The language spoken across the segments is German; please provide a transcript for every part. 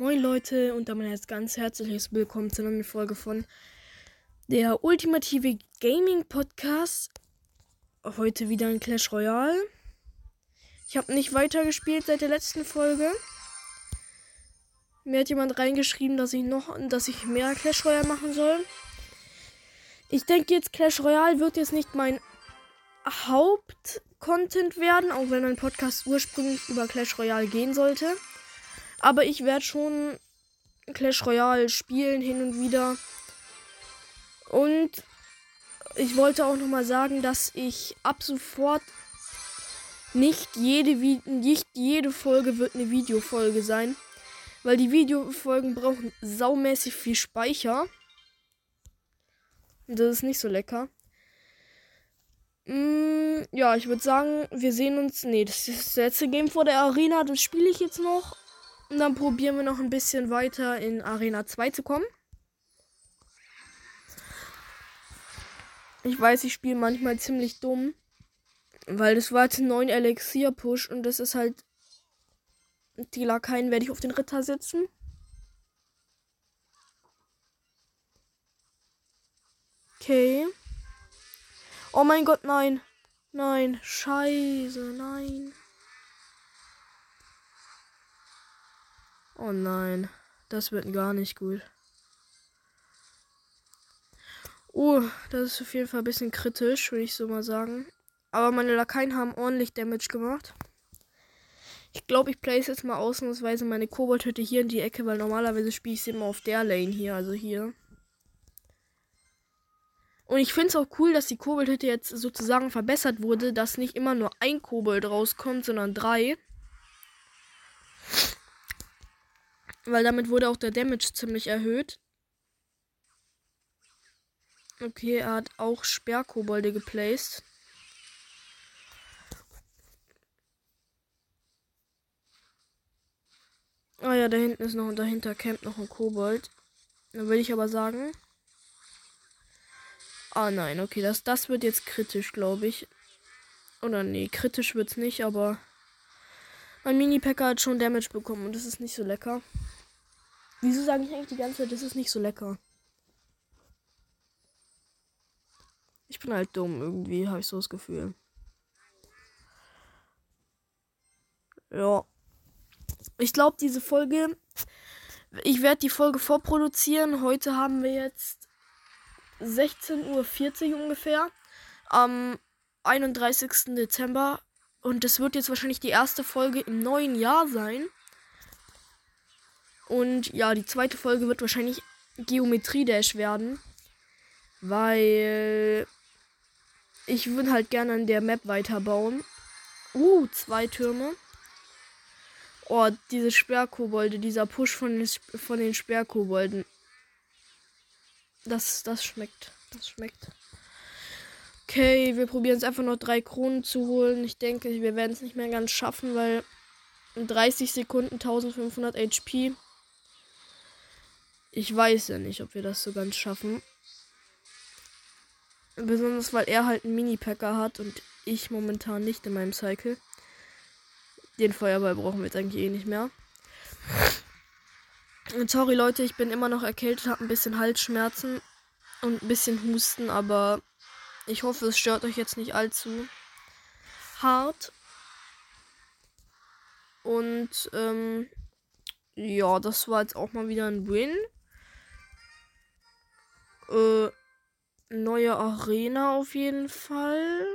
Moin Leute und damit ein ganz herzliches Willkommen zu einer Folge von der ultimative Gaming Podcast. Heute wieder ein Clash Royale. Ich habe nicht weitergespielt seit der letzten Folge. Mir hat jemand reingeschrieben, dass ich noch, dass ich mehr Clash Royale machen soll. Ich denke jetzt Clash Royale wird jetzt nicht mein Hauptcontent werden, auch wenn mein Podcast ursprünglich über Clash Royale gehen sollte. Aber ich werde schon Clash Royale spielen hin und wieder. Und ich wollte auch nochmal sagen, dass ich ab sofort nicht jede, nicht jede Folge wird eine Videofolge sein. Weil die Videofolgen brauchen saumäßig viel Speicher. Und das ist nicht so lecker. Mm, ja, ich würde sagen, wir sehen uns. Nee, das ist das letzte Game vor der Arena. Das spiele ich jetzt noch. Und dann probieren wir noch ein bisschen weiter in Arena 2 zu kommen. Ich weiß, ich spiele manchmal ziemlich dumm. Weil das war jetzt ein 9 Elixier-Push und das ist halt. Die Lakaien werde ich auf den Ritter setzen. Okay. Oh mein Gott, nein. Nein. Scheiße, nein. Oh nein. Das wird gar nicht gut. Uh, das ist auf jeden Fall ein bisschen kritisch, würde ich so mal sagen. Aber meine Lakaien haben ordentlich Damage gemacht. Ich glaube, ich place jetzt mal ausnahmsweise meine Koboldhütte hier in die Ecke, weil normalerweise spiele ich sie immer auf der Lane hier, also hier. Und ich finde es auch cool, dass die Koboldhütte jetzt sozusagen verbessert wurde, dass nicht immer nur ein Kobold rauskommt, sondern drei. Weil damit wurde auch der Damage ziemlich erhöht. Okay, er hat auch Sperrkobolde geplaced. Ah ja, da hinten ist noch und dahinter campt noch ein Kobold. Dann würde ich aber sagen. Ah nein, okay, das, das wird jetzt kritisch, glaube ich. Oder nee, kritisch wird es nicht, aber mein Mini-Packer hat schon Damage bekommen und das ist nicht so lecker. Wieso sage ich eigentlich die ganze Zeit, das ist nicht so lecker? Ich bin halt dumm, irgendwie habe ich so das Gefühl. Ja. Ich glaube, diese Folge. Ich werde die Folge vorproduzieren. Heute haben wir jetzt 16.40 Uhr ungefähr. Am 31. Dezember. Und das wird jetzt wahrscheinlich die erste Folge im neuen Jahr sein. Und ja, die zweite Folge wird wahrscheinlich Geometrie Dash werden. Weil ich würde halt gerne an der Map weiterbauen. Uh, zwei Türme. Oh, diese Sperrkobolde, dieser Push von den, von den Sperrkobolden. Das, das schmeckt. Das schmeckt. Okay, wir probieren es einfach noch drei Kronen zu holen. Ich denke, wir werden es nicht mehr ganz schaffen, weil in 30 Sekunden 1500 HP. Ich weiß ja nicht, ob wir das so ganz schaffen. Besonders weil er halt einen Mini-Packer hat und ich momentan nicht in meinem Cycle. Den Feuerball brauchen wir jetzt eigentlich eh nicht mehr. Sorry Leute, ich bin immer noch erkältet, habe ein bisschen Halsschmerzen und ein bisschen Husten, aber ich hoffe, es stört euch jetzt nicht allzu hart. Und ähm, ja, das war jetzt auch mal wieder ein Win. Äh, neue Arena auf jeden Fall.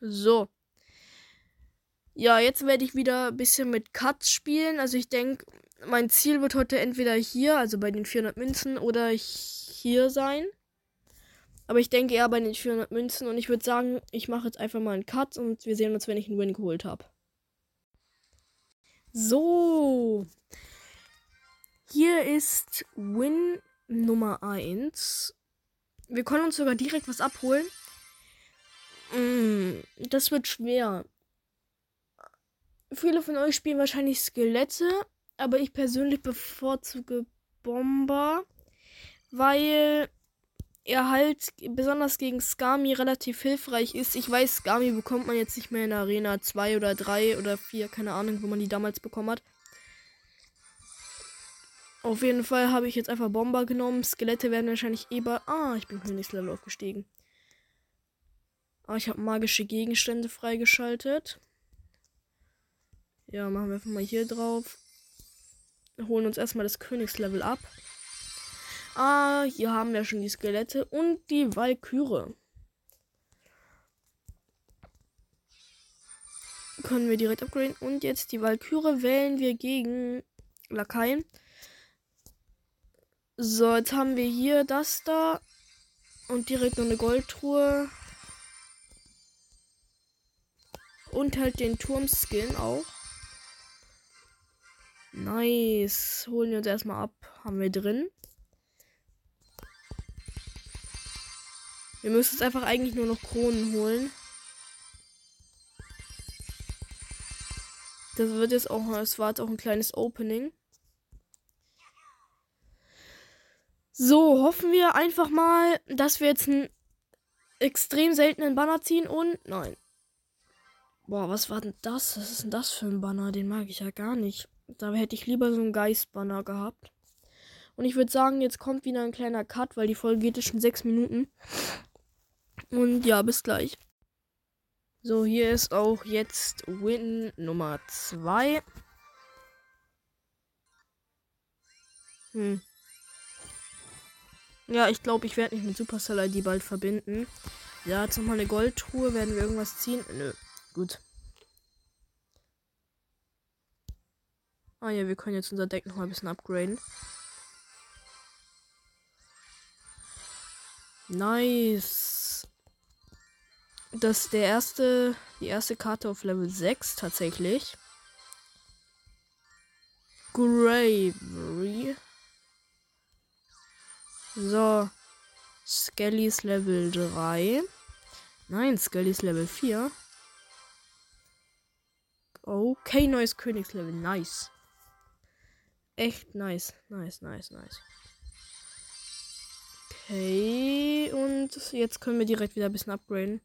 So. Ja, jetzt werde ich wieder ein bisschen mit Cuts spielen. Also ich denke, mein Ziel wird heute entweder hier, also bei den 400 Münzen, oder hier sein. Aber ich denke eher bei den 400 Münzen und ich würde sagen, ich mache jetzt einfach mal einen Cut und wir sehen uns, wenn ich einen Win geholt habe. So. Hier ist Win Nummer 1. Wir können uns sogar direkt was abholen. Mm, das wird schwer. Viele von euch spielen wahrscheinlich Skelette, aber ich persönlich bevorzuge Bomber, weil er halt besonders gegen Skami relativ hilfreich ist. Ich weiß, Skami bekommt man jetzt nicht mehr in Arena 2 oder 3 oder 4, keine Ahnung, wo man die damals bekommen hat. Auf jeden Fall habe ich jetzt einfach Bomber genommen. Skelette werden wahrscheinlich eh bei. Ah, ich bin Königslevel aufgestiegen. Ah, ich habe magische Gegenstände freigeschaltet. Ja, machen wir einfach mal hier drauf. Holen uns erstmal das Königslevel ab. Ah, hier haben wir schon die Skelette und die Walküre. Können wir direkt upgraden. Und jetzt die Walküre wählen wir gegen Lakaien. So, jetzt haben wir hier das da. Und direkt noch eine Goldtruhe. Und halt den Turmskin auch. Nice. Holen wir uns erstmal ab. Haben wir drin. Wir müssen jetzt einfach eigentlich nur noch Kronen holen. Das wird jetzt auch, es war jetzt auch ein kleines Opening. So, hoffen wir einfach mal, dass wir jetzt einen extrem seltenen Banner ziehen und nein. Boah, was war denn das? Was ist denn das für ein Banner? Den mag ich ja gar nicht. Da hätte ich lieber so einen Geist-Banner gehabt. Und ich würde sagen, jetzt kommt wieder ein kleiner Cut, weil die Folge geht jetzt schon sechs Minuten. Und ja, bis gleich. So, hier ist auch jetzt Win Nummer 2. Hm. Ja, ich glaube, ich werde mich mit Supercell ID bald verbinden. Ja, jetzt nochmal eine Goldtruhe. Werden wir irgendwas ziehen? Nö. Gut. Ah ja, wir können jetzt unser Deck noch mal ein bisschen upgraden. Nice das ist der erste, die erste Karte auf Level 6 tatsächlich. Gravery. So. Skellys Level 3. Nein, Skellys Level 4. Okay, neues Königslevel. Nice. Echt nice. Nice, nice, nice. Okay, und jetzt können wir direkt wieder ein bisschen upgraden.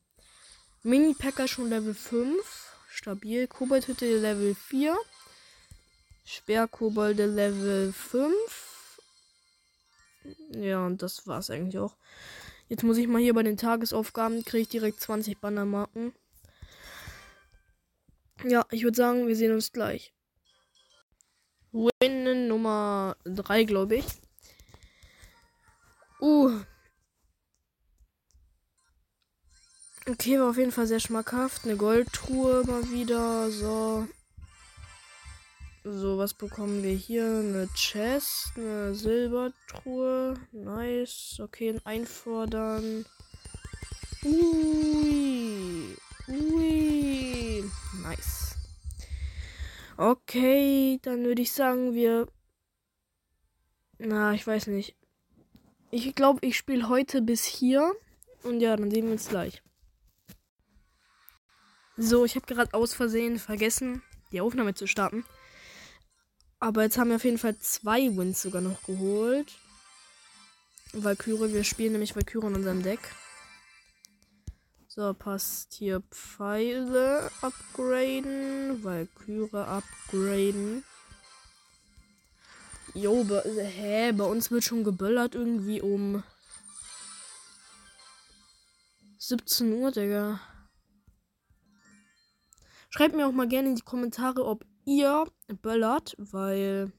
Mini-Packer schon Level 5. Stabil. Koboldhütte Level 4. Sperrkobolde Level 5. Ja, und das war's eigentlich auch. Jetzt muss ich mal hier bei den Tagesaufgaben, kriege ich direkt 20 Bannermarken. Ja, ich würde sagen, wir sehen uns gleich. Win Nummer 3, glaube ich. Uh, Okay, war auf jeden Fall sehr schmackhaft. Eine Goldtruhe mal wieder. So. So, was bekommen wir hier? Eine Chest, eine Silbertruhe. Nice. Okay, einfordern. Ui. Ui. Nice. Okay, dann würde ich sagen, wir. Na, ich weiß nicht. Ich glaube, ich spiele heute bis hier. Und ja, dann sehen wir uns gleich. So, ich habe gerade aus Versehen vergessen, die Aufnahme zu starten. Aber jetzt haben wir auf jeden Fall zwei Wins sogar noch geholt. Valkyrie, wir spielen nämlich Valkyrie in unserem Deck. So, passt hier Pfeile upgraden, Valkyrie upgraden. Jo, hä, bei uns wird schon geböllert irgendwie um 17 Uhr, Digga. Schreibt mir auch mal gerne in die Kommentare, ob ihr böllert, weil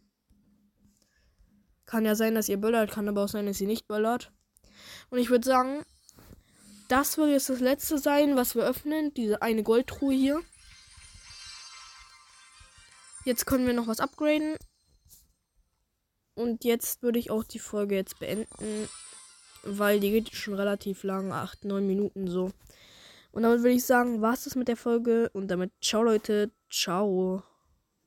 kann ja sein, dass ihr böllert, kann aber auch sein, dass ihr nicht böllert. Und ich würde sagen, das wird jetzt das letzte sein, was wir öffnen. Diese eine Goldtruhe hier. Jetzt können wir noch was upgraden. Und jetzt würde ich auch die Folge jetzt beenden. Weil die geht schon relativ lang. 8, 9 Minuten so. Und damit würde ich sagen, war es das mit der Folge. Und damit ciao Leute. Ciao.